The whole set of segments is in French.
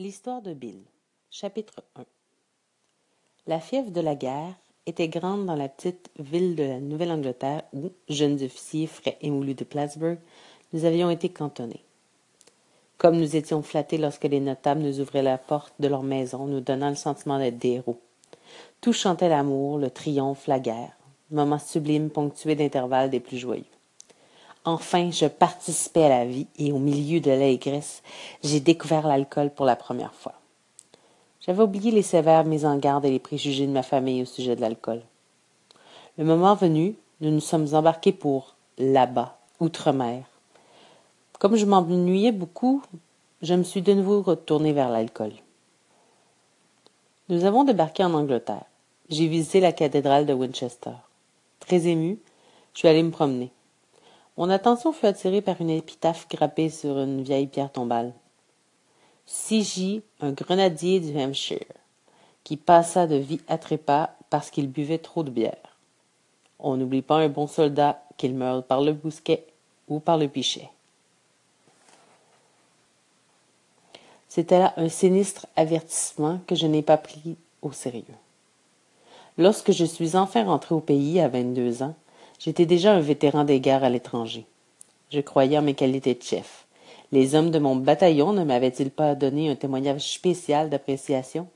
L'histoire de Bill. Chapitre 1 La fièvre de la guerre était grande dans la petite ville de la Nouvelle-Angleterre où, jeunes officiers frais et moulus de Plattsburgh, nous avions été cantonnés. Comme nous étions flattés lorsque les notables nous ouvraient la porte de leur maison, nous donnant le sentiment d'être des héros. Tout chantait l'amour, le triomphe, la guerre, moments sublimes ponctués d'intervalles des plus joyeux. Enfin, je participais à la vie et au milieu de l'allégresse, j'ai découvert l'alcool pour la première fois. J'avais oublié les sévères mises en garde et les préjugés de ma famille au sujet de l'alcool. Le moment venu, nous nous sommes embarqués pour là-bas, outre-mer. Comme je m'ennuyais beaucoup, je me suis de nouveau retourné vers l'alcool. Nous avons débarqué en Angleterre. J'ai visité la cathédrale de Winchester. Très ému, je suis allé me promener. Mon attention fut attirée par une épitaphe grappée sur une vieille pierre tombale. C.J., un grenadier du Hampshire, qui passa de vie à trépas parce qu'il buvait trop de bière. On n'oublie pas un bon soldat qu'il meurt par le bousquet ou par le pichet. C'était là un sinistre avertissement que je n'ai pas pris au sérieux. Lorsque je suis enfin rentré au pays à vingt-deux ans, J'étais déjà un vétéran des guerres à l'étranger. Je croyais en mes qualités de chef. Les hommes de mon bataillon ne m'avaient-ils pas donné un témoignage spécial d'appréciation?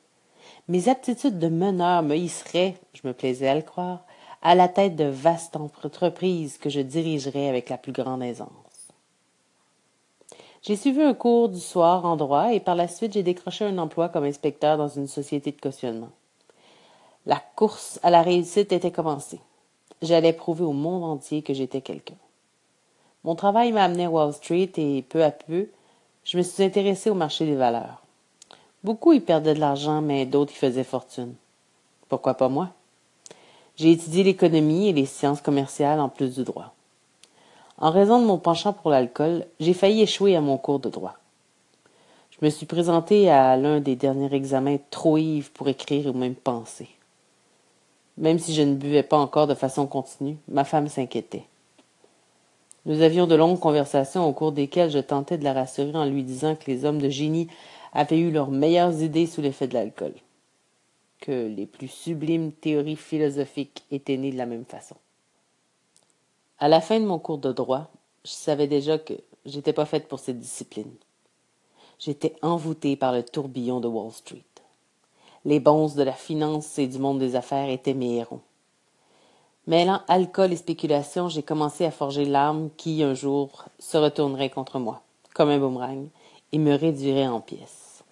Mes aptitudes de meneur me hisseraient, je me plaisais à le croire, à la tête de vastes entreprises que je dirigerais avec la plus grande aisance. J'ai suivi un cours du soir en droit et par la suite j'ai décroché un emploi comme inspecteur dans une société de cautionnement. La course à la réussite était commencée. J'allais prouver au monde entier que j'étais quelqu'un. Mon travail m'a amené à Wall Street et peu à peu, je me suis intéressé au marché des valeurs. Beaucoup y perdaient de l'argent, mais d'autres y faisaient fortune. Pourquoi pas moi? J'ai étudié l'économie et les sciences commerciales en plus du droit. En raison de mon penchant pour l'alcool, j'ai failli échouer à mon cours de droit. Je me suis présenté à l'un des derniers examens trop ivre pour écrire ou même penser. Même si je ne buvais pas encore de façon continue, ma femme s'inquiétait. Nous avions de longues conversations au cours desquelles je tentais de la rassurer en lui disant que les hommes de génie avaient eu leurs meilleures idées sous l'effet de l'alcool, que les plus sublimes théories philosophiques étaient nées de la même façon. À la fin de mon cours de droit, je savais déjà que j'étais pas faite pour cette discipline. J'étais envoûtée par le tourbillon de Wall Street. Les bonzes de la finance et du monde des affaires étaient mes héros. Mêlant alcool et spéculation, j'ai commencé à forger l'arme qui, un jour, se retournerait contre moi, comme un boomerang, et me réduirait en pièces.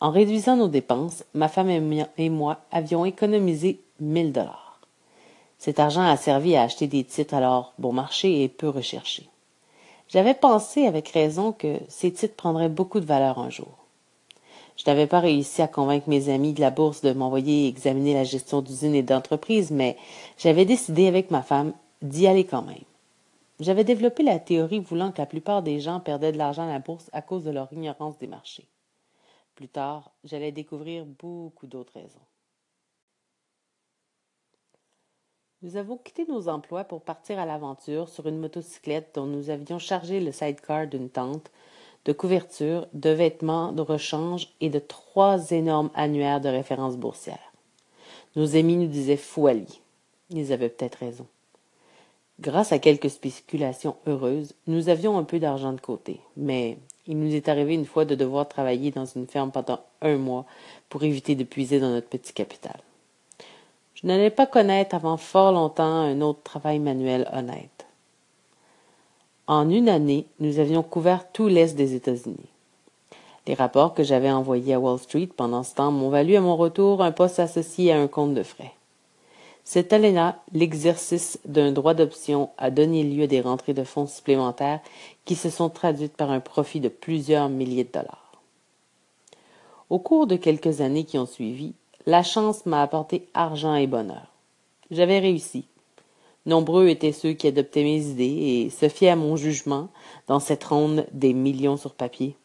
En réduisant nos dépenses, ma femme et moi avions économisé mille dollars. Cet argent a servi à acheter des titres alors bon marché et peu recherchés. J'avais pensé avec raison que ces titres prendraient beaucoup de valeur un jour. Je n'avais pas réussi à convaincre mes amis de la bourse de m'envoyer examiner la gestion d'usines et d'entreprises, mais j'avais décidé avec ma femme d'y aller quand même. J'avais développé la théorie voulant que la plupart des gens perdaient de l'argent à la bourse à cause de leur ignorance des marchés. Plus tard, j'allais découvrir beaucoup d'autres raisons. Nous avons quitté nos emplois pour partir à l'aventure sur une motocyclette dont nous avions chargé le sidecar d'une tente de couverture, de vêtements, de rechange et de trois énormes annuaires de référence boursière. Nos amis nous disaient Fouali. Ils avaient peut-être raison. Grâce à quelques spéculations heureuses, nous avions un peu d'argent de côté, mais il nous est arrivé une fois de devoir travailler dans une ferme pendant un mois pour éviter de puiser dans notre petit capital. Je n'allais pas connaître avant fort longtemps un autre travail manuel honnête. En une année, nous avions couvert tout l'Est des États-Unis. Les rapports que j'avais envoyés à Wall Street pendant ce temps m'ont valu à mon retour un poste associé à un compte de frais. Cette année-là, l'exercice d'un droit d'option a donné lieu à des rentrées de fonds supplémentaires qui se sont traduites par un profit de plusieurs milliers de dollars. Au cours de quelques années qui ont suivi, la chance m'a apporté argent et bonheur. J'avais réussi. Nombreux étaient ceux qui adoptaient mes idées et se fiaient à mon jugement dans cette ronde des millions sur papier.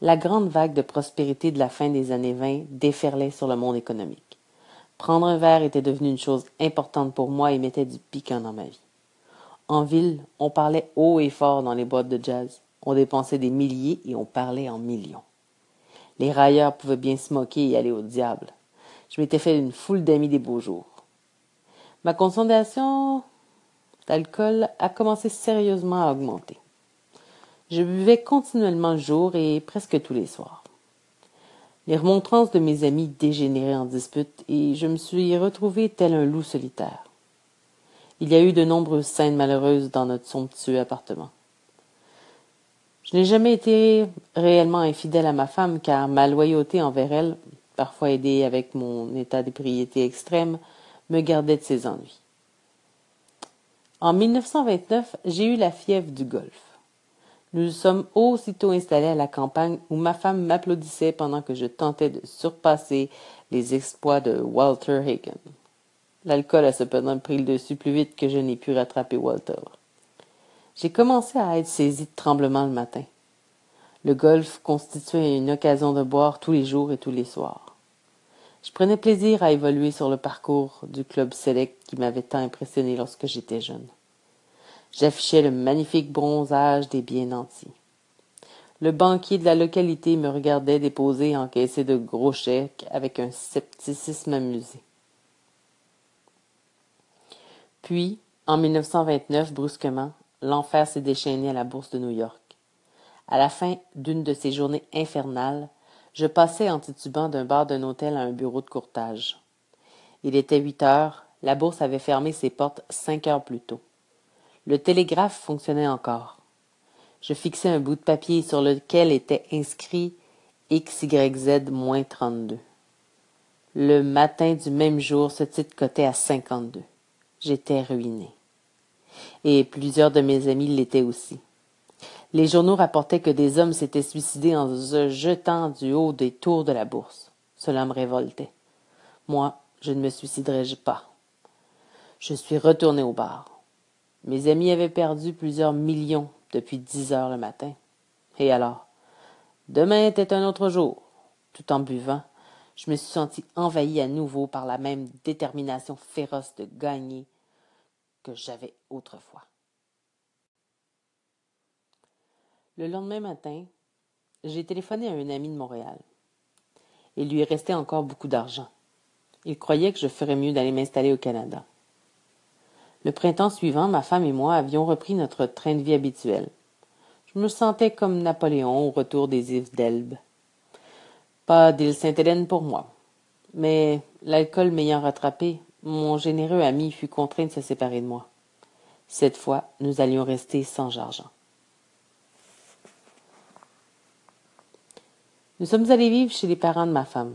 La grande vague de prospérité de la fin des années 20 déferlait sur le monde économique. Prendre un verre était devenu une chose importante pour moi et mettait du piquant dans ma vie. En ville, on parlait haut et fort dans les boîtes de jazz. On dépensait des milliers et on parlait en millions. Les railleurs pouvaient bien se moquer et aller au diable. Je m'étais fait une foule d'amis des beaux jours. Ma consommation d'alcool a commencé sérieusement à augmenter. Je buvais continuellement le jour et presque tous les soirs. Les remontrances de mes amis dégénéraient en dispute et je me suis retrouvé tel un loup solitaire. Il y a eu de nombreuses scènes malheureuses dans notre somptueux appartement. Je n'ai jamais été réellement infidèle à ma femme car ma loyauté envers elle, parfois aidée avec mon état d'ébriété extrême, me gardait de ses ennuis. En 1929, j'ai eu la fièvre du golf. Nous sommes aussitôt installés à la campagne où ma femme m'applaudissait pendant que je tentais de surpasser les exploits de Walter Hagen. L'alcool a cependant pris le dessus plus vite que je n'ai pu rattraper Walter. J'ai commencé à être saisi de tremblements le matin. Le golf constituait une occasion de boire tous les jours et tous les soirs. Je prenais plaisir à évoluer sur le parcours du club select qui m'avait tant impressionné lorsque j'étais jeune. J'affichais le magnifique bronzage des bien nantis. Le banquier de la localité me regardait déposer et encaisser de gros chèques avec un scepticisme amusé. Puis, en 1929, brusquement, l'enfer s'est déchaîné à la bourse de New York. À la fin d'une de ces journées infernales, je passais en titubant d'un bar d'un hôtel à un bureau de courtage. Il était huit heures, la bourse avait fermé ses portes cinq heures plus tôt. Le télégraphe fonctionnait encore. Je fixai un bout de papier sur lequel était inscrit XYZ-32. Le matin du même jour, ce titre cotait à cinquante-deux. J'étais ruiné. Et plusieurs de mes amis l'étaient aussi. Les journaux rapportaient que des hommes s'étaient suicidés en se jetant du haut des tours de la bourse. Cela me révoltait. Moi, je ne me suiciderais pas? Je suis retourné au bar. Mes amis avaient perdu plusieurs millions depuis dix heures le matin. Et alors? Demain était un autre jour. Tout en buvant, je me suis senti envahi à nouveau par la même détermination féroce de gagner que j'avais autrefois. Le lendemain matin, j'ai téléphoné à un ami de Montréal. Il lui restait encore beaucoup d'argent. Il croyait que je ferais mieux d'aller m'installer au Canada. Le printemps suivant, ma femme et moi avions repris notre train de vie habituel. Je me sentais comme Napoléon au retour des îles d'Elbe. Pas d'île Sainte-Hélène pour moi. Mais l'alcool m'ayant rattrapé, mon généreux ami fut contraint de se séparer de moi. Cette fois, nous allions rester sans argent. Nous sommes allés vivre chez les parents de ma femme.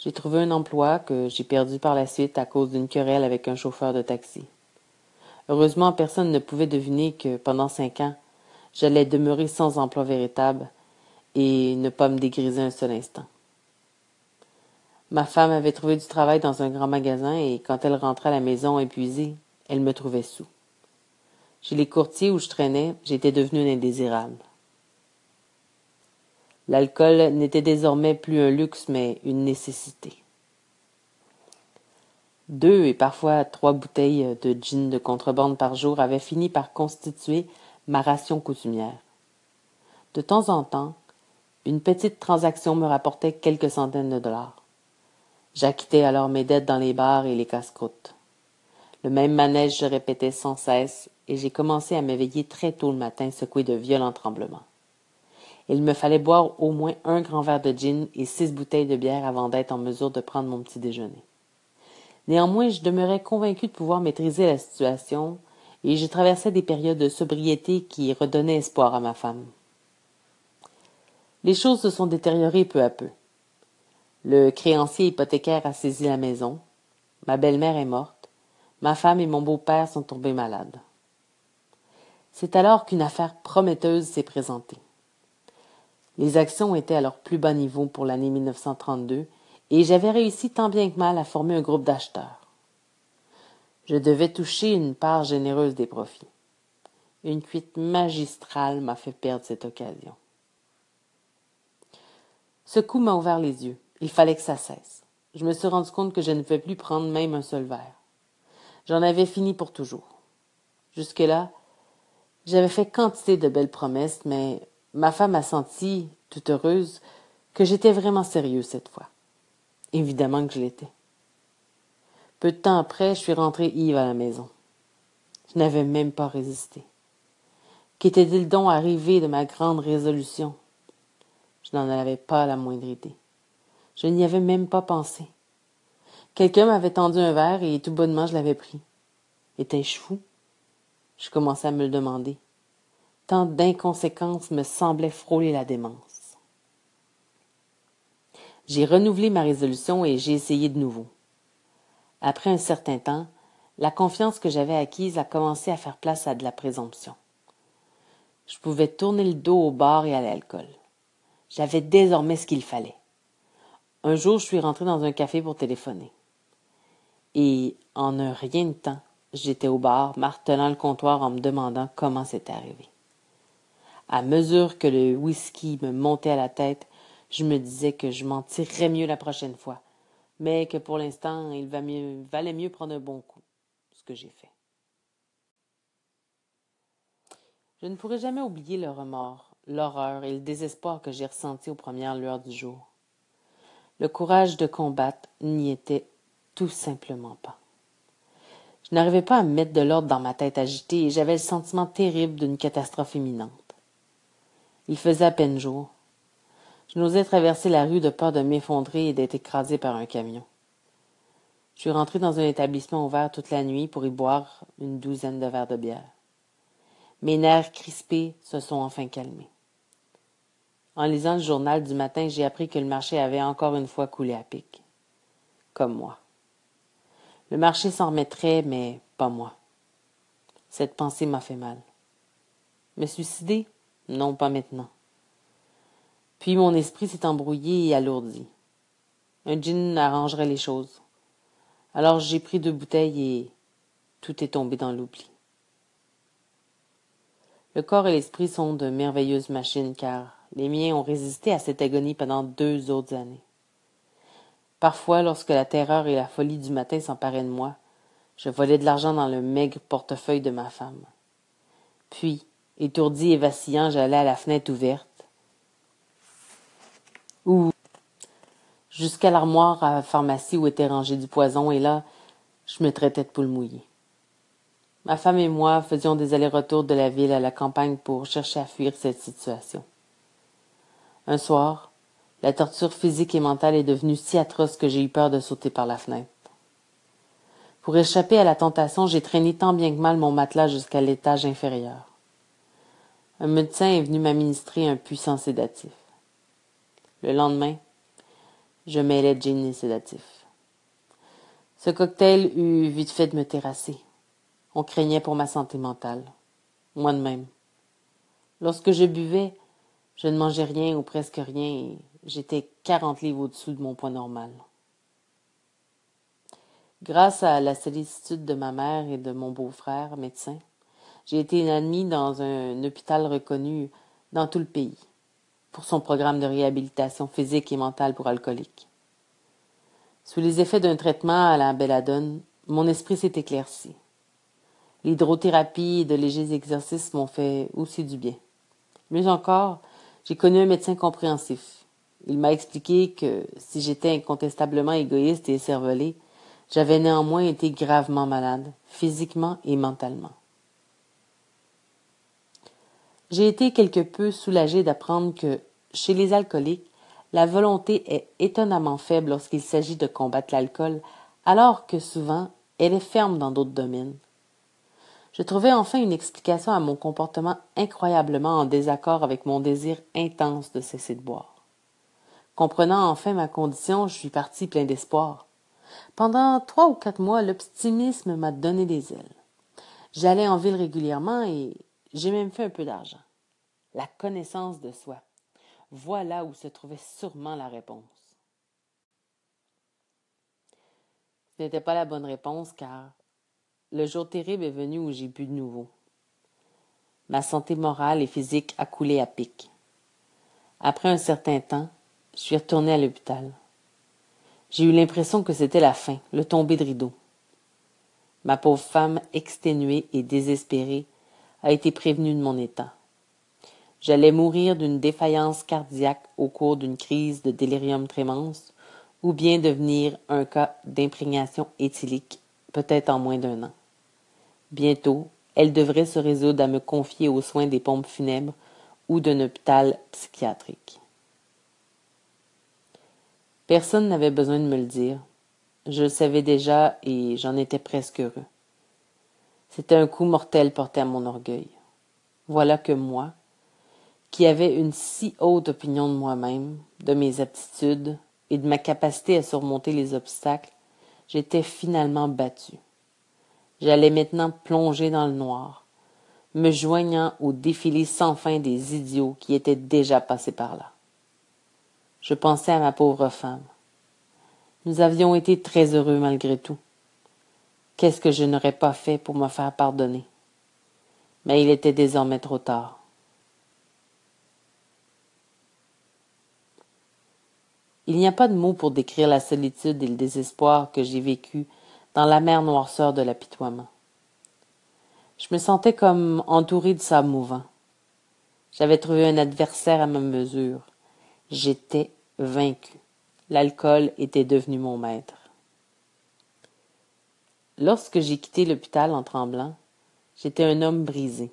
J'ai trouvé un emploi que j'ai perdu par la suite à cause d'une querelle avec un chauffeur de taxi. Heureusement, personne ne pouvait deviner que, pendant cinq ans, j'allais demeurer sans emploi véritable et ne pas me dégriser un seul instant. Ma femme avait trouvé du travail dans un grand magasin et quand elle rentrait à la maison épuisée, elle me trouvait sous. Chez les courtiers où je traînais, j'étais devenu un indésirable. L'alcool n'était désormais plus un luxe mais une nécessité. Deux et parfois trois bouteilles de gin de contrebande par jour avaient fini par constituer ma ration coutumière. De temps en temps, une petite transaction me rapportait quelques centaines de dollars. J'acquittais alors mes dettes dans les bars et les casse-croûtes. Le même manège se répétait sans cesse, et j'ai commencé à m'éveiller très tôt le matin, secoué de violents tremblements. Il me fallait boire au moins un grand verre de gin et six bouteilles de bière avant d'être en mesure de prendre mon petit déjeuner. Néanmoins, je demeurais convaincu de pouvoir maîtriser la situation, et je traversais des périodes de sobriété qui redonnaient espoir à ma femme. Les choses se sont détériorées peu à peu. Le créancier hypothécaire a saisi la maison, ma belle-mère est morte, ma femme et mon beau-père sont tombés malades. C'est alors qu'une affaire prometteuse s'est présentée. Les actions étaient à leur plus bas niveau pour l'année 1932 et j'avais réussi tant bien que mal à former un groupe d'acheteurs. Je devais toucher une part généreuse des profits. Une cuite magistrale m'a fait perdre cette occasion. Ce coup m'a ouvert les yeux. Il fallait que ça cesse. Je me suis rendu compte que je ne pouvais plus prendre même un seul verre. J'en avais fini pour toujours. Jusque-là, J'avais fait quantité de belles promesses, mais ma femme a senti, toute heureuse, que j'étais vraiment sérieux cette fois. Évidemment que je l'étais. Peu de temps après, je suis rentré Yves à la maison. Je n'avais même pas résisté. Qu'était-il donc arrivé de ma grande résolution? Je n'en avais pas la moindre idée. Je n'y avais même pas pensé. Quelqu'un m'avait tendu un verre et tout bonnement je l'avais pris. Étais-je fou? Je commençais à me le demander. Tant d'inconséquences me semblaient frôler la démence. J'ai renouvelé ma résolution et j'ai essayé de nouveau. Après un certain temps, la confiance que j'avais acquise a commencé à faire place à de la présomption. Je pouvais tourner le dos au bar et à l'alcool. J'avais désormais ce qu'il fallait. Un jour, je suis rentré dans un café pour téléphoner. Et, en un rien de temps, j'étais au bar, martelant le comptoir en me demandant comment c'était arrivé. À mesure que le whisky me montait à la tête, je me disais que je m'en tirerais mieux la prochaine fois, mais que pour l'instant, il valait mieux prendre un bon coup, ce que j'ai fait. Je ne pourrai jamais oublier le remords, l'horreur et le désespoir que j'ai ressentis aux premières lueurs du jour. Le courage de combattre n'y était tout simplement pas. Je n'arrivais pas à mettre de l'ordre dans ma tête agitée et j'avais le sentiment terrible d'une catastrophe imminente. Il faisait à peine jour. Je n'osais traverser la rue de peur de m'effondrer et d'être écrasé par un camion. Je suis rentré dans un établissement ouvert toute la nuit pour y boire une douzaine de verres de bière. Mes nerfs crispés se sont enfin calmés. En lisant le journal du matin, j'ai appris que le marché avait encore une fois coulé à pic. Comme moi. Le marché s'en remettrait, mais pas moi. Cette pensée m'a fait mal. Me suicider? Non, pas maintenant. Puis mon esprit s'est embrouillé et alourdi. Un gin arrangerait les choses. Alors j'ai pris deux bouteilles et tout est tombé dans l'oubli. Le corps et l'esprit sont de merveilleuses machines, car les miens ont résisté à cette agonie pendant deux autres années. Parfois, lorsque la terreur et la folie du matin s'emparaient de moi, je volais de l'argent dans le maigre portefeuille de ma femme. Puis, étourdi et vacillant, j'allais à la fenêtre ouverte, ou jusqu'à l'armoire à la pharmacie où était rangé du poison, et là, je me traitais de poule mouillée. Ma femme et moi faisions des allers-retours de la ville à la campagne pour chercher à fuir cette situation. Un soir, la torture physique et mentale est devenue si atroce que j'ai eu peur de sauter par la fenêtre. Pour échapper à la tentation, j'ai traîné tant bien que mal mon matelas jusqu'à l'étage inférieur. Un médecin est venu m'administrer un puissant sédatif. Le lendemain, je mêlais gin et sédatif. Ce cocktail eut vite fait de me terrasser. On craignait pour ma santé mentale. Moi de même. Lorsque je buvais, je ne mangeais rien ou presque rien et j'étais quarante livres au-dessous de mon poids normal. Grâce à la sollicitude de ma mère et de mon beau-frère, médecin, j'ai été admis dans un hôpital reconnu dans tout le pays pour son programme de réhabilitation physique et mentale pour alcooliques. Sous les effets d'un traitement à la belladone, mon esprit s'est éclairci. L'hydrothérapie et de légers exercices m'ont fait aussi du bien. Mieux encore, j'ai connu un médecin compréhensif. Il m'a expliqué que si j'étais incontestablement égoïste et cervelé, j'avais néanmoins été gravement malade, physiquement et mentalement. J'ai été quelque peu soulagé d'apprendre que, chez les alcooliques, la volonté est étonnamment faible lorsqu'il s'agit de combattre l'alcool, alors que souvent elle est ferme dans d'autres domaines. Je trouvais enfin une explication à mon comportement incroyablement en désaccord avec mon désir intense de cesser de boire. Comprenant enfin ma condition, je suis parti plein d'espoir. Pendant trois ou quatre mois, l'optimisme m'a donné des ailes. J'allais en ville régulièrement et j'ai même fait un peu d'argent. La connaissance de soi. Voilà où se trouvait sûrement la réponse. Ce n'était pas la bonne réponse car le jour terrible est venu où j'ai bu de nouveau. Ma santé morale et physique a coulé à pic. Après un certain temps, je suis retourné à l'hôpital. J'ai eu l'impression que c'était la fin, le tomber de rideau. Ma pauvre femme, exténuée et désespérée, a été prévenu de mon état. J'allais mourir d'une défaillance cardiaque au cours d'une crise de délirium trémens, ou bien devenir un cas d'imprégnation éthylique, peut-être en moins d'un an. Bientôt, elle devrait se résoudre à me confier aux soins des pompes funèbres ou d'un hôpital psychiatrique. Personne n'avait besoin de me le dire. Je le savais déjà et j'en étais presque heureux. C'était un coup mortel porté à mon orgueil. Voilà que moi, qui avais une si haute opinion de moi-même, de mes aptitudes et de ma capacité à surmonter les obstacles, j'étais finalement battu. J'allais maintenant plonger dans le noir, me joignant au défilé sans fin des idiots qui étaient déjà passés par là. Je pensais à ma pauvre femme. Nous avions été très heureux malgré tout. Qu'est-ce que je n'aurais pas fait pour me faire pardonner? Mais il était désormais trop tard. Il n'y a pas de mots pour décrire la solitude et le désespoir que j'ai vécu dans la mer noirceur de l'apitoiement. Je me sentais comme entouré de sable mouvant. J'avais trouvé un adversaire à ma mesure. J'étais vaincu. L'alcool était devenu mon maître. Lorsque j'ai quitté l'hôpital en tremblant, j'étais un homme brisé.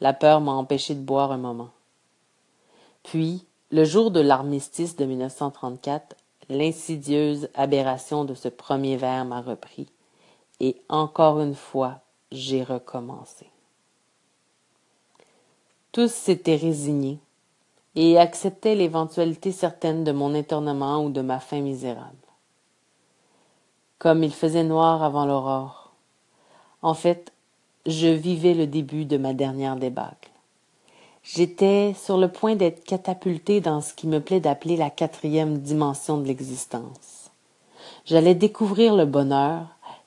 La peur m'a empêché de boire un moment. Puis, le jour de l'armistice de 1934, l'insidieuse aberration de ce premier verre m'a repris, et encore une fois, j'ai recommencé. Tous s'étaient résignés et acceptaient l'éventualité certaine de mon étonnement ou de ma fin misérable. Comme il faisait noir avant l'aurore. En fait, je vivais le début de ma dernière débâcle. J'étais sur le point d'être catapulté dans ce qui me plaît d'appeler la quatrième dimension de l'existence. J'allais découvrir le bonheur,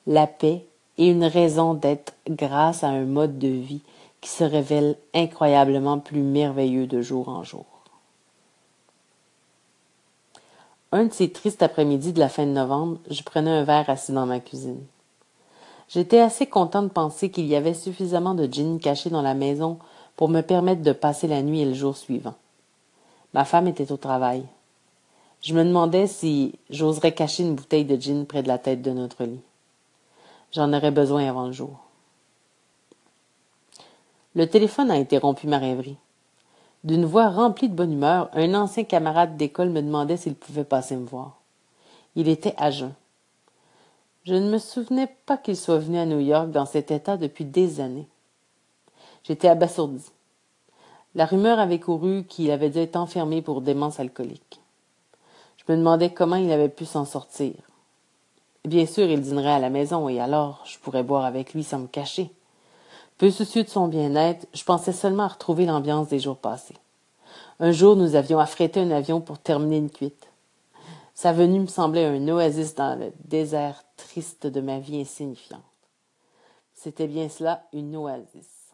la paix et une raison d'être grâce à un mode de vie qui se révèle incroyablement plus merveilleux de jour en jour. Un de ces tristes après-midi de la fin de novembre, je prenais un verre assis dans ma cuisine. J'étais assez content de penser qu'il y avait suffisamment de gin caché dans la maison pour me permettre de passer la nuit et le jour suivant. Ma femme était au travail. Je me demandais si j'oserais cacher une bouteille de gin près de la tête de notre lit. J'en aurais besoin avant le jour. Le téléphone a interrompu ma rêverie. D'une voix remplie de bonne humeur, un ancien camarade d'école me demandait s'il pouvait passer me voir. Il était à jeun. Je ne me souvenais pas qu'il soit venu à New York dans cet état depuis des années. J'étais abasourdi. La rumeur avait couru qu'il avait dû être enfermé pour démence alcoolique. Je me demandais comment il avait pu s'en sortir. Bien sûr, il dînerait à la maison et alors je pourrais boire avec lui sans me cacher. Peu soucieux de son bien-être, je pensais seulement à retrouver l'ambiance des jours passés. Un jour, nous avions affrété un avion pour terminer une cuite. Sa venue me semblait un oasis dans le désert triste de ma vie insignifiante. C'était bien cela, une oasis.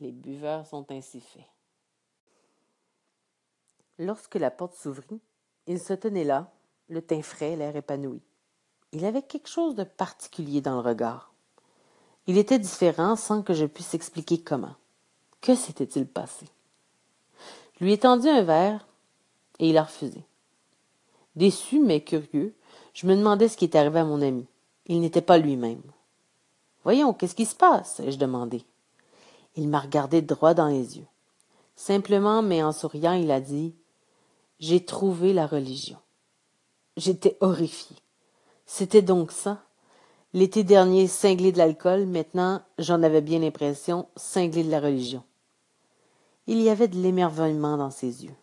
Les buveurs sont ainsi faits. Lorsque la porte s'ouvrit, il se tenait là, le teint frais, l'air épanoui. Il avait quelque chose de particulier dans le regard. Il était différent sans que je puisse expliquer comment. Que s'était-il passé? Je lui ai tendu un verre et il a refusé. Déçu mais curieux, je me demandais ce qui était arrivé à mon ami. Il n'était pas lui-même. Voyons, qu'est-ce qui se passe? ai-je demandé. Il m'a regardé droit dans les yeux. Simplement, mais en souriant, il a dit J'ai trouvé la religion. J'étais horrifié. C'était donc ça. L'été dernier, cinglé de l'alcool, maintenant, j'en avais bien l'impression, cinglé de la religion. Il y avait de l'émerveillement dans ses yeux.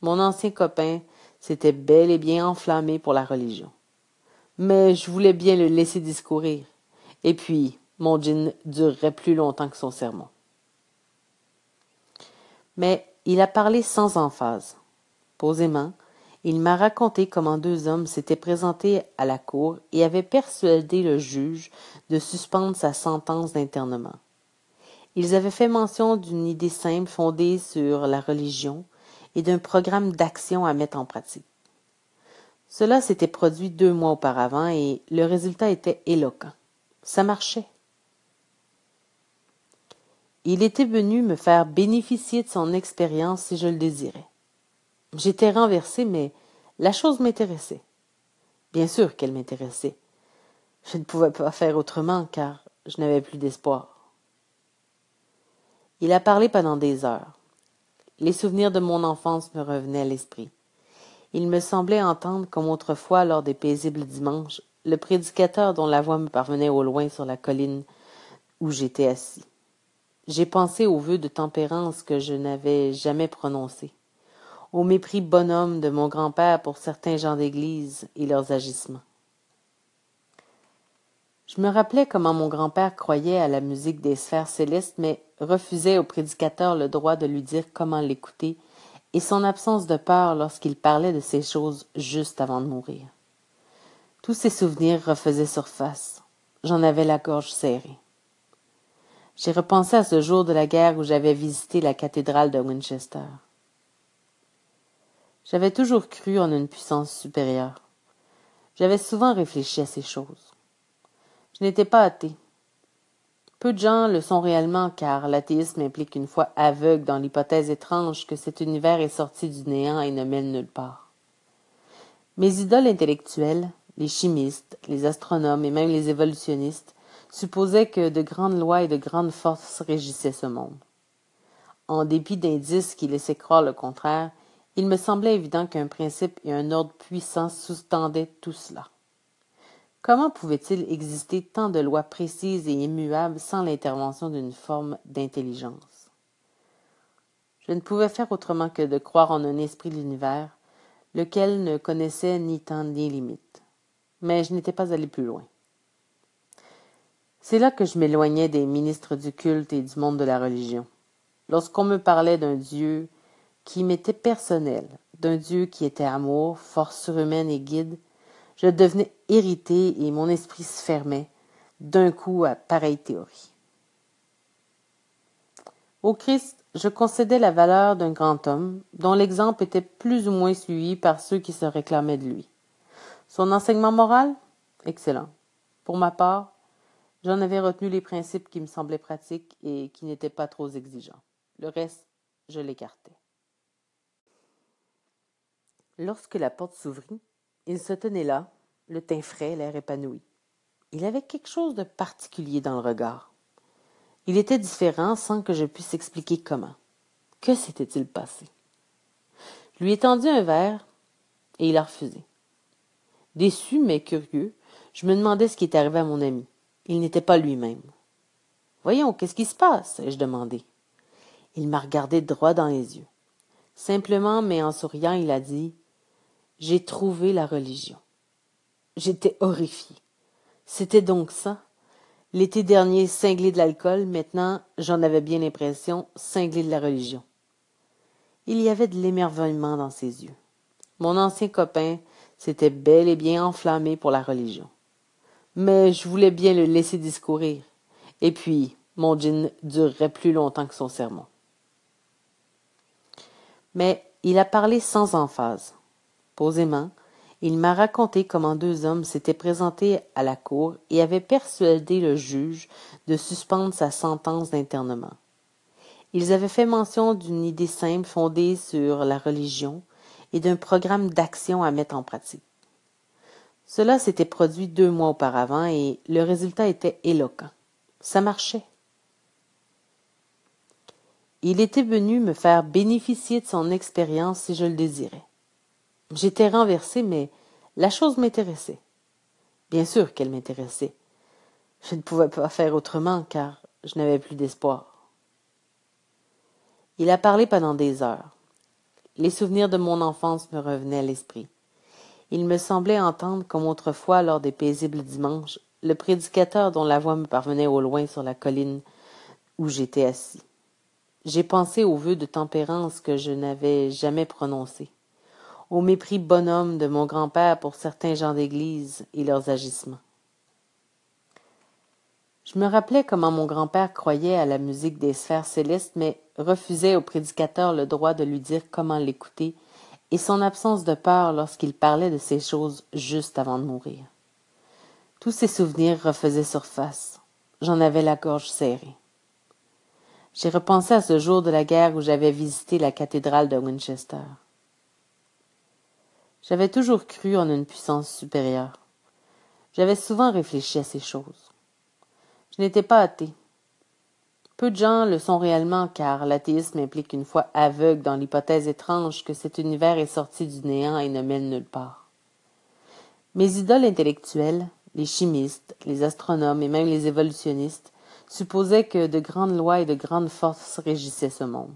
Mon ancien copain s'était bel et bien enflammé pour la religion. Mais je voulais bien le laisser discourir. Et puis, mon djinn durerait plus longtemps que son sermon mais il a parlé sans emphase. Posément, il m'a raconté comment deux hommes s'étaient présentés à la cour et avaient persuadé le juge de suspendre sa sentence d'internement. Ils avaient fait mention d'une idée simple fondée sur la religion et d'un programme d'action à mettre en pratique. Cela s'était produit deux mois auparavant et le résultat était éloquent. Ça marchait. Il était venu me faire bénéficier de son expérience si je le désirais. J'étais renversé, mais la chose m'intéressait. Bien sûr qu'elle m'intéressait. Je ne pouvais pas faire autrement, car je n'avais plus d'espoir. Il a parlé pendant des heures. Les souvenirs de mon enfance me revenaient à l'esprit. Il me semblait entendre, comme autrefois lors des paisibles dimanches, le prédicateur dont la voix me parvenait au loin sur la colline où j'étais assis. J'ai pensé aux vœux de tempérance que je n'avais jamais prononcés, au mépris bonhomme de mon grand-père pour certains gens d'église et leurs agissements. Je me rappelais comment mon grand-père croyait à la musique des sphères célestes, mais refusait au prédicateur le droit de lui dire comment l'écouter et son absence de peur lorsqu'il parlait de ces choses juste avant de mourir. Tous ces souvenirs refaisaient surface. J'en avais la gorge serrée. J'ai repensé à ce jour de la guerre où j'avais visité la cathédrale de Winchester. J'avais toujours cru en une puissance supérieure. J'avais souvent réfléchi à ces choses. Je n'étais pas athée, peu de gens le sont réellement, car l'athéisme implique une foi aveugle dans l'hypothèse étrange que cet univers est sorti du néant et ne mène nulle part. Mes idoles intellectuelles, les chimistes, les astronomes et même les évolutionnistes, supposaient que de grandes lois et de grandes forces régissaient ce monde. En dépit d'indices qui laissaient croire le contraire, il me semblait évident qu'un principe et un ordre puissant sous-tendaient tout cela. Comment pouvait-il exister tant de lois précises et immuables sans l'intervention d'une forme d'intelligence? Je ne pouvais faire autrement que de croire en un esprit de l'univers, lequel ne connaissait ni temps ni limite. Mais je n'étais pas allé plus loin. C'est là que je m'éloignais des ministres du culte et du monde de la religion. Lorsqu'on me parlait d'un Dieu qui m'était personnel, d'un Dieu qui était amour, force surhumaine et guide, je devenais irrité et mon esprit se fermait d'un coup à pareille théorie. Au Christ, je concédais la valeur d'un grand homme, dont l'exemple était plus ou moins suivi par ceux qui se réclamaient de lui. Son enseignement moral? Excellent. Pour ma part, j'en avais retenu les principes qui me semblaient pratiques et qui n'étaient pas trop exigeants. Le reste, je l'écartais. Lorsque la porte s'ouvrit, il se tenait là, le teint frais, l'air épanoui. Il avait quelque chose de particulier dans le regard. Il était différent sans que je puisse expliquer comment. Que s'était-il passé? Je lui ai tendu un verre et il a refusé. Déçu mais curieux, je me demandais ce qui était arrivé à mon ami. Il n'était pas lui-même. Voyons, qu'est-ce qui se passe? ai-je demandé. Il m'a regardé droit dans les yeux. Simplement, mais en souriant, il a dit j'ai trouvé la religion. J'étais horrifié. C'était donc ça. L'été dernier, cinglé de l'alcool, maintenant, j'en avais bien l'impression, cinglé de la religion. Il y avait de l'émerveillement dans ses yeux. Mon ancien copain s'était bel et bien enflammé pour la religion. Mais je voulais bien le laisser discourir. Et puis, mon djinn durerait plus longtemps que son sermon. Mais il a parlé sans emphase. Posément, il m'a raconté comment deux hommes s'étaient présentés à la cour et avaient persuadé le juge de suspendre sa sentence d'internement. Ils avaient fait mention d'une idée simple fondée sur la religion et d'un programme d'action à mettre en pratique. Cela s'était produit deux mois auparavant et le résultat était éloquent. Ça marchait. Il était venu me faire bénéficier de son expérience si je le désirais. J'étais renversé, mais la chose m'intéressait. Bien sûr qu'elle m'intéressait. Je ne pouvais pas faire autrement, car je n'avais plus d'espoir. Il a parlé pendant des heures. Les souvenirs de mon enfance me revenaient à l'esprit. Il me semblait entendre, comme autrefois lors des paisibles dimanches, le prédicateur dont la voix me parvenait au loin sur la colline où j'étais assis. J'ai pensé aux vœux de tempérance que je n'avais jamais prononcés au mépris bonhomme de mon grand-père pour certains gens d'église et leurs agissements. Je me rappelais comment mon grand-père croyait à la musique des sphères célestes, mais refusait au prédicateur le droit de lui dire comment l'écouter, et son absence de peur lorsqu'il parlait de ces choses juste avant de mourir. Tous ces souvenirs refaisaient surface. J'en avais la gorge serrée. J'ai repensé à ce jour de la guerre où j'avais visité la cathédrale de Winchester. J'avais toujours cru en une puissance supérieure. J'avais souvent réfléchi à ces choses. Je n'étais pas athée. Peu de gens le sont réellement car l'athéisme implique une foi aveugle dans l'hypothèse étrange que cet univers est sorti du néant et ne mène nulle part. Mes idoles intellectuelles, les chimistes, les astronomes et même les évolutionnistes supposaient que de grandes lois et de grandes forces régissaient ce monde.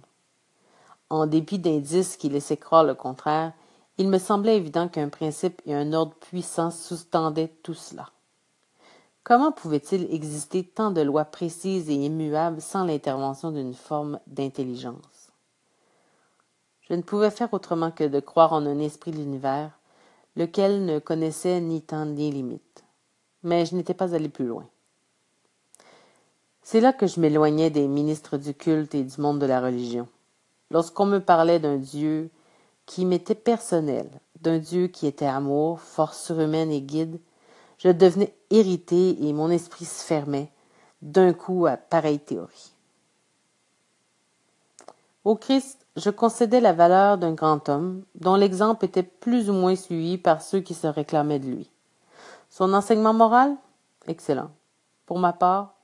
En dépit d'indices qui laissaient croire le contraire, il me semblait évident qu'un principe et un ordre puissant sous-tendaient tout cela. Comment pouvait-il exister tant de lois précises et immuables sans l'intervention d'une forme d'intelligence? Je ne pouvais faire autrement que de croire en un esprit de l'univers, lequel ne connaissait ni temps ni limite. Mais je n'étais pas allé plus loin. C'est là que je m'éloignais des ministres du culte et du monde de la religion. Lorsqu'on me parlait d'un Dieu qui m'était personnel, d'un Dieu qui était amour, force surhumaine et guide, je devenais irrité et mon esprit se fermait d'un coup à pareille théorie. Au Christ, je concédais la valeur d'un grand homme, dont l'exemple était plus ou moins suivi par ceux qui se réclamaient de lui. Son enseignement moral? Excellent. Pour ma part,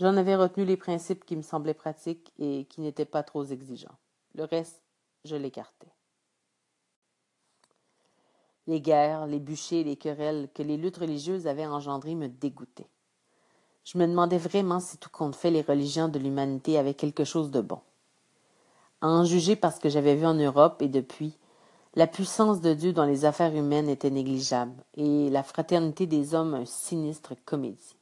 j'en avais retenu les principes qui me semblaient pratiques et qui n'étaient pas trop exigeants. Le reste, je l'écartais. Les guerres, les bûchers, les querelles que les luttes religieuses avaient engendrées me dégoûtaient. Je me demandais vraiment si tout compte fait les religions de l'humanité avaient quelque chose de bon. À en juger parce que j'avais vu en Europe et depuis, la puissance de Dieu dans les affaires humaines était négligeable et la fraternité des hommes un sinistre comédie.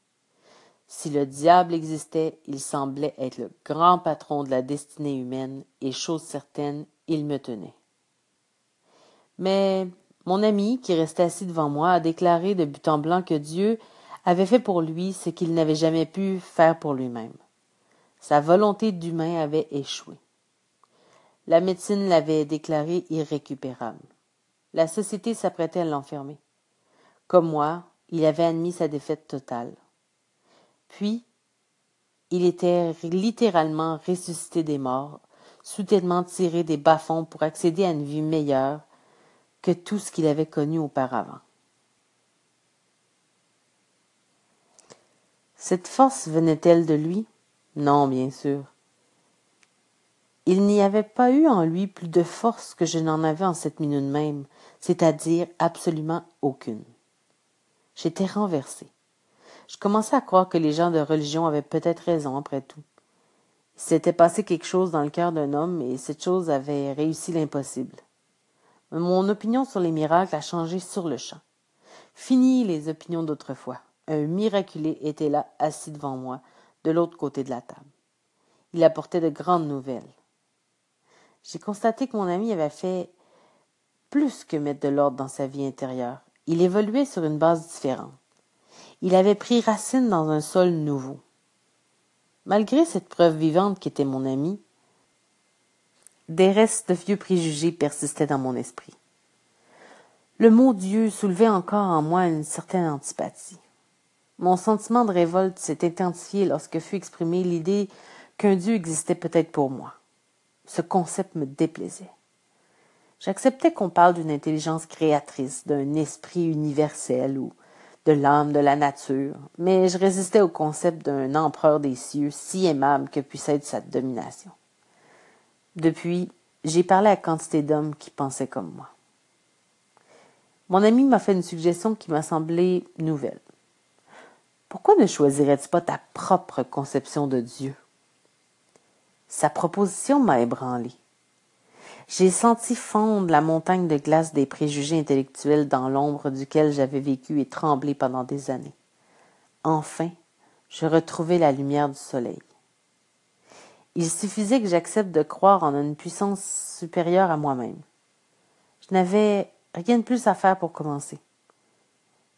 Si le diable existait, il semblait être le grand patron de la destinée humaine et chose certaine, il me tenait. Mais mon ami, qui restait assis devant moi, a déclaré de but en blanc que Dieu avait fait pour lui ce qu'il n'avait jamais pu faire pour lui-même. Sa volonté d'humain avait échoué. La médecine l'avait déclaré irrécupérable. La société s'apprêtait à l'enfermer. Comme moi, il avait admis sa défaite totale. Puis, il était littéralement ressuscité des morts, soudainement tiré des bas-fonds pour accéder à une vie meilleure, que tout ce qu'il avait connu auparavant. Cette force venait-elle de lui? Non, bien sûr. Il n'y avait pas eu en lui plus de force que je n'en avais en cette minute même, c'est-à-dire absolument aucune. J'étais renversé. Je commençais à croire que les gens de religion avaient peut-être raison après tout. Il s'était passé quelque chose dans le cœur d'un homme et cette chose avait réussi l'impossible. Mon opinion sur les miracles a changé sur le champ. Fini les opinions d'autrefois. Un miraculé était là, assis devant moi, de l'autre côté de la table. Il apportait de grandes nouvelles. J'ai constaté que mon ami avait fait plus que mettre de l'ordre dans sa vie intérieure. Il évoluait sur une base différente. Il avait pris racine dans un sol nouveau. Malgré cette preuve vivante qu'était mon ami, des restes de vieux préjugés persistaient dans mon esprit. Le mot Dieu soulevait encore en moi une certaine antipathie. Mon sentiment de révolte s'est intensifié lorsque fut exprimée l'idée qu'un Dieu existait peut-être pour moi. Ce concept me déplaisait. J'acceptais qu'on parle d'une intelligence créatrice, d'un esprit universel ou de l'âme de la nature, mais je résistais au concept d'un empereur des cieux si aimable que puisse être sa domination. Depuis, j'ai parlé à quantité d'hommes qui pensaient comme moi. Mon ami m'a fait une suggestion qui m'a semblé nouvelle. Pourquoi ne choisirais-tu pas ta propre conception de Dieu? Sa proposition m'a ébranlé. J'ai senti fondre la montagne de glace des préjugés intellectuels dans l'ombre duquel j'avais vécu et tremblé pendant des années. Enfin, je retrouvais la lumière du soleil. Il suffisait que j'accepte de croire en une puissance supérieure à moi-même. Je n'avais rien de plus à faire pour commencer.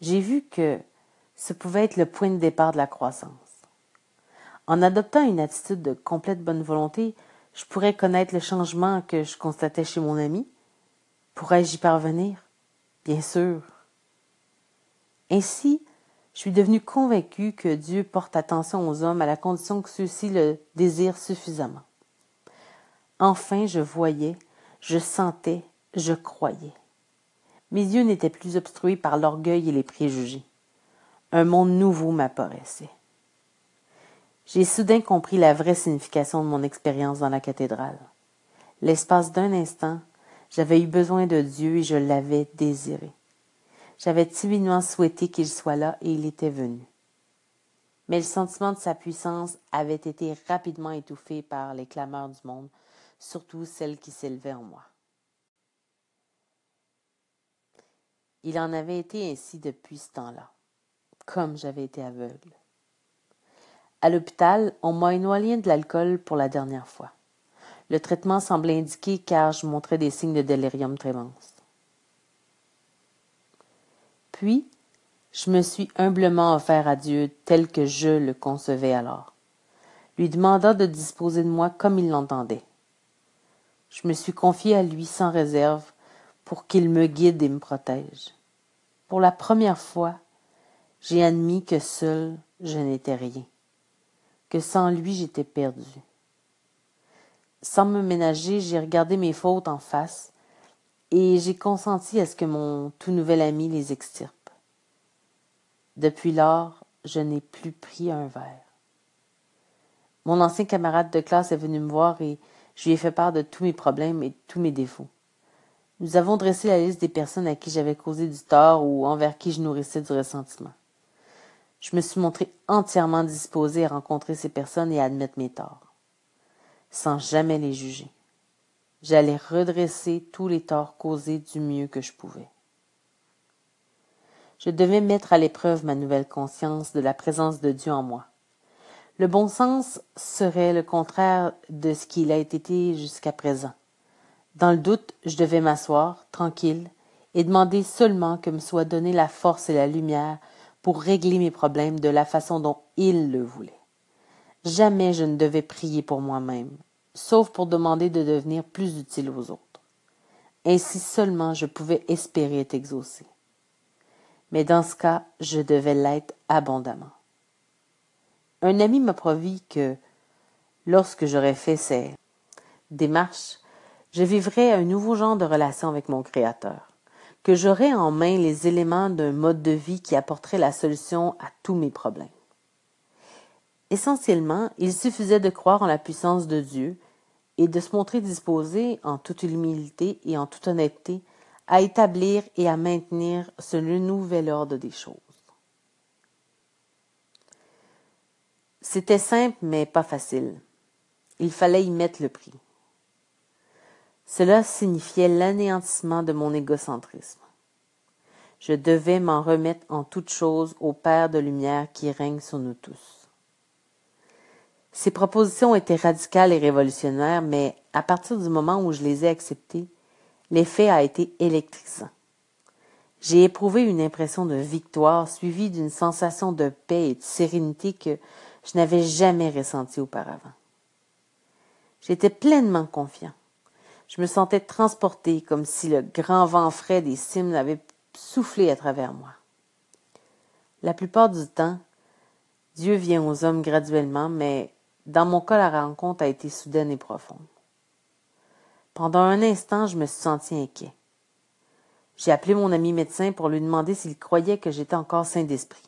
J'ai vu que ce pouvait être le point de départ de la croissance. En adoptant une attitude de complète bonne volonté, je pourrais connaître le changement que je constatais chez mon ami. Pourrais-je y parvenir? Bien sûr. Ainsi, Je suis devenue convaincue que Dieu porte attention aux hommes à la condition que ceux-ci le désirent suffisamment. Enfin, je voyais, je sentais, je croyais. Mes yeux n'étaient plus obstrués par l'orgueil et les préjugés. Un monde nouveau m'apparaissait. J'ai soudain compris la vraie signification de mon expérience dans la cathédrale. L'espace d'un instant, j'avais eu besoin de Dieu et je l'avais désiré. J'avais timidement souhaité qu'il soit là et il était venu. Mais le sentiment de sa puissance avait été rapidement étouffé par les clameurs du monde, surtout celles qui s'élevaient en moi. Il en avait été ainsi depuis ce temps-là, comme j'avais été aveugle. À l'hôpital, on m'a éloigné de l'alcool pour la dernière fois. Le traitement semblait indiquer car je montrais des signes de délirium tremens. Puis, je me suis humblement offert à Dieu tel que je le concevais alors, lui demandant de disposer de moi comme il l'entendait. Je me suis confié à lui sans réserve pour qu'il me guide et me protège. Pour la première fois, j'ai admis que seul je n'étais rien, que sans lui j'étais perdu. Sans me ménager, j'ai regardé mes fautes en face et j'ai consenti à ce que mon tout nouvel ami les extirpe. Depuis lors, je n'ai plus pris un verre. Mon ancien camarade de classe est venu me voir et je lui ai fait part de tous mes problèmes et tous mes défauts. Nous avons dressé la liste des personnes à qui j'avais causé du tort ou envers qui je nourrissais du ressentiment. Je me suis montré entièrement disposé à rencontrer ces personnes et à admettre mes torts sans jamais les juger. J'allais redresser tous les torts causés du mieux que je pouvais. Je devais mettre à l'épreuve ma nouvelle conscience de la présence de Dieu en moi. Le bon sens serait le contraire de ce qu'il a été jusqu'à présent. Dans le doute, je devais m'asseoir, tranquille, et demander seulement que me soit donnée la force et la lumière pour régler mes problèmes de la façon dont il le voulait. Jamais je ne devais prier pour moi-même, sauf pour demander de devenir plus utile aux autres. Ainsi seulement je pouvais espérer être exaucé. Mais dans ce cas, je devais l'être abondamment. Un ami m'a promis que, lorsque j'aurais fait ces démarches, je vivrais un nouveau genre de relation avec mon Créateur, que j'aurais en main les éléments d'un mode de vie qui apporterait la solution à tous mes problèmes. Essentiellement, il suffisait de croire en la puissance de Dieu et de se montrer disposé, en toute humilité et en toute honnêteté, à établir et à maintenir ce nouvel ordre des choses. C'était simple, mais pas facile. Il fallait y mettre le prix. Cela signifiait l'anéantissement de mon égocentrisme. Je devais m'en remettre en toute chose au Père de lumière qui règne sur nous tous. Ces propositions étaient radicales et révolutionnaires, mais à partir du moment où je les ai acceptées, l'effet a été électrisant. J'ai éprouvé une impression de victoire suivie d'une sensation de paix et de sérénité que je n'avais jamais ressentie auparavant. J'étais pleinement confiant. Je me sentais transporté comme si le grand vent frais des cimes avait soufflé à travers moi. La plupart du temps, Dieu vient aux hommes graduellement, mais dans mon cas, la rencontre a été soudaine et profonde. Pendant un instant, je me suis senti inquiet. J'ai appelé mon ami médecin pour lui demander s'il croyait que j'étais encore sain d'esprit.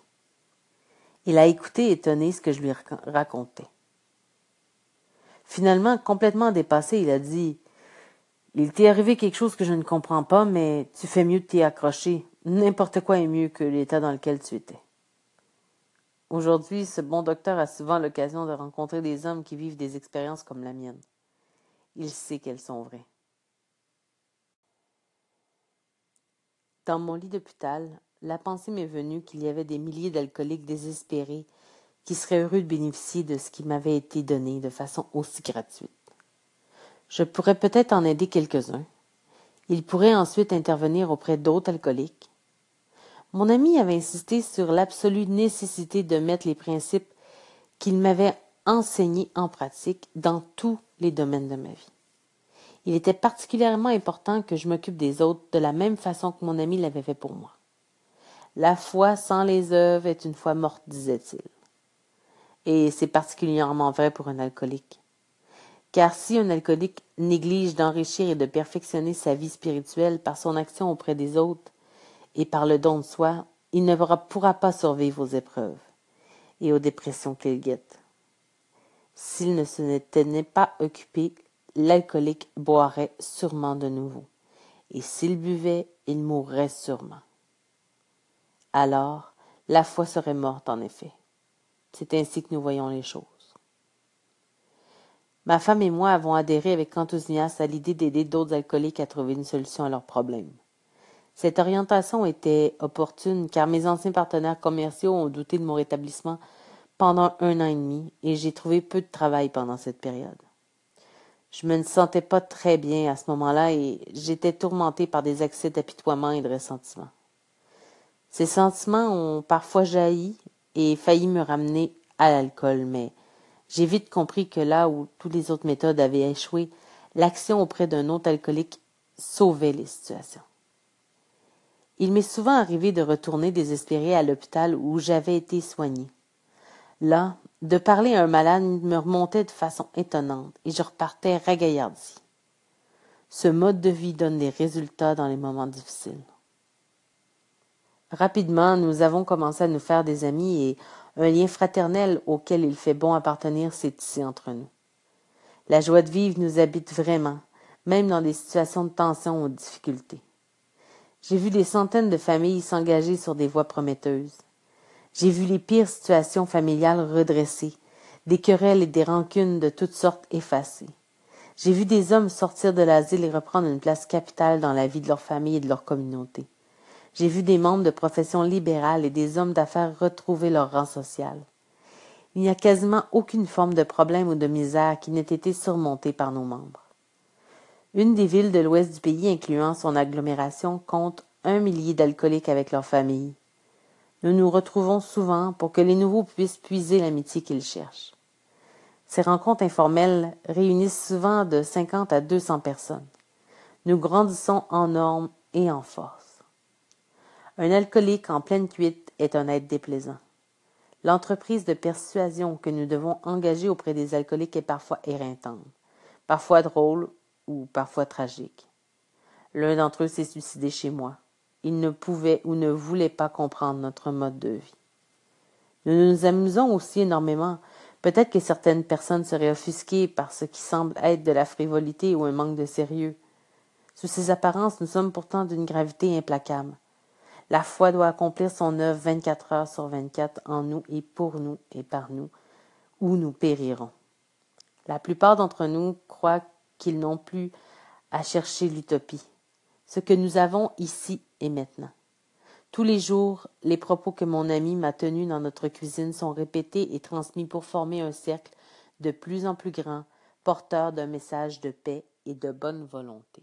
Il a écouté étonné ce que je lui racontais. Finalement, complètement dépassé, il a dit Il t'est arrivé quelque chose que je ne comprends pas, mais tu fais mieux de t'y accrocher. N'importe quoi est mieux que l'état dans lequel tu étais. Aujourd'hui, ce bon docteur a souvent l'occasion de rencontrer des hommes qui vivent des expériences comme la mienne. Il sait qu'elles sont vraies. Dans mon lit d'hôpital, la pensée m'est venue qu'il y avait des milliers d'alcooliques désespérés qui seraient heureux de bénéficier de ce qui m'avait été donné de façon aussi gratuite. Je pourrais peut-être en aider quelques-uns. Ils pourraient ensuite intervenir auprès d'autres alcooliques, mon ami avait insisté sur l'absolue nécessité de mettre les principes qu'il m'avait enseignés en pratique dans tous les domaines de ma vie. Il était particulièrement important que je m'occupe des autres de la même façon que mon ami l'avait fait pour moi. La foi sans les œuvres est une foi morte, disait-il. Et c'est particulièrement vrai pour un alcoolique. Car si un alcoolique néglige d'enrichir et de perfectionner sa vie spirituelle par son action auprès des autres et par le don de soi, il ne pourra pas survivre aux épreuves et aux dépressions qu'il guette. S'il ne se tenait pas occupé, l'alcoolique boirait sûrement de nouveau, et s'il buvait, il mourrait sûrement. Alors, la foi serait morte en effet. C'est ainsi que nous voyons les choses. Ma femme et moi avons adhéré avec enthousiasme à l'idée d'aider d'autres alcooliques à trouver une solution à leurs problèmes. Cette orientation était opportune car mes anciens partenaires commerciaux ont douté de mon rétablissement pendant un an et demi et j'ai trouvé peu de travail pendant cette période. Je me sentais pas très bien à ce moment-là et j'étais tourmentée par des accès d'apitoiement et de ressentiment. Ces sentiments ont parfois jailli et failli me ramener à l'alcool, mais j'ai vite compris que là où toutes les autres méthodes avaient échoué, l'action auprès d'un autre alcoolique sauvait les situations. Il m'est souvent arrivé de retourner désespéré à l'hôpital où j'avais été soigné. Là, de parler à un malade me remontait de façon étonnante et je repartais ragaillardi. Ce mode de vie donne des résultats dans les moments difficiles. Rapidement, nous avons commencé à nous faire des amis et un lien fraternel auquel il fait bon appartenir s'est tissé entre nous. La joie de vivre nous habite vraiment, même dans des situations de tension ou de difficulté. J'ai vu des centaines de familles s'engager sur des voies prometteuses. J'ai vu les pires situations familiales redressées, des querelles et des rancunes de toutes sortes effacées. J'ai vu des hommes sortir de l'asile et reprendre une place capitale dans la vie de leur famille et de leur communauté. J'ai vu des membres de professions libérales et des hommes d'affaires retrouver leur rang social. Il n'y a quasiment aucune forme de problème ou de misère qui n'ait été surmontée par nos membres. Une des villes de l'ouest du pays, incluant son agglomération, compte un millier d'alcooliques avec leurs familles. Nous nous retrouvons souvent pour que les nouveaux puissent puiser l'amitié qu'ils cherchent. Ces rencontres informelles réunissent souvent de 50 à 200 personnes. Nous grandissons en normes et en force. Un alcoolique en pleine cuite est un être déplaisant. L'entreprise de persuasion que nous devons engager auprès des alcooliques est parfois éreintante, parfois drôle ou parfois tragique. L'un d'entre eux s'est suicidé chez moi il ne pouvait ou ne voulait pas comprendre notre mode de vie. Nous nous amusons aussi énormément. Peut-être que certaines personnes seraient offusquées par ce qui semble être de la frivolité ou un manque de sérieux. Sous ces apparences, nous sommes pourtant d'une gravité implacable. La foi doit accomplir son œuvre vingt-quatre heures sur vingt-quatre en nous et pour nous et par nous, ou nous périrons. La plupart d'entre nous croient qu'ils n'ont plus à chercher l'utopie. Ce que nous avons ici et maintenant. Tous les jours, les propos que mon ami m'a tenus dans notre cuisine sont répétés et transmis pour former un cercle de plus en plus grand, porteur d'un message de paix et de bonne volonté.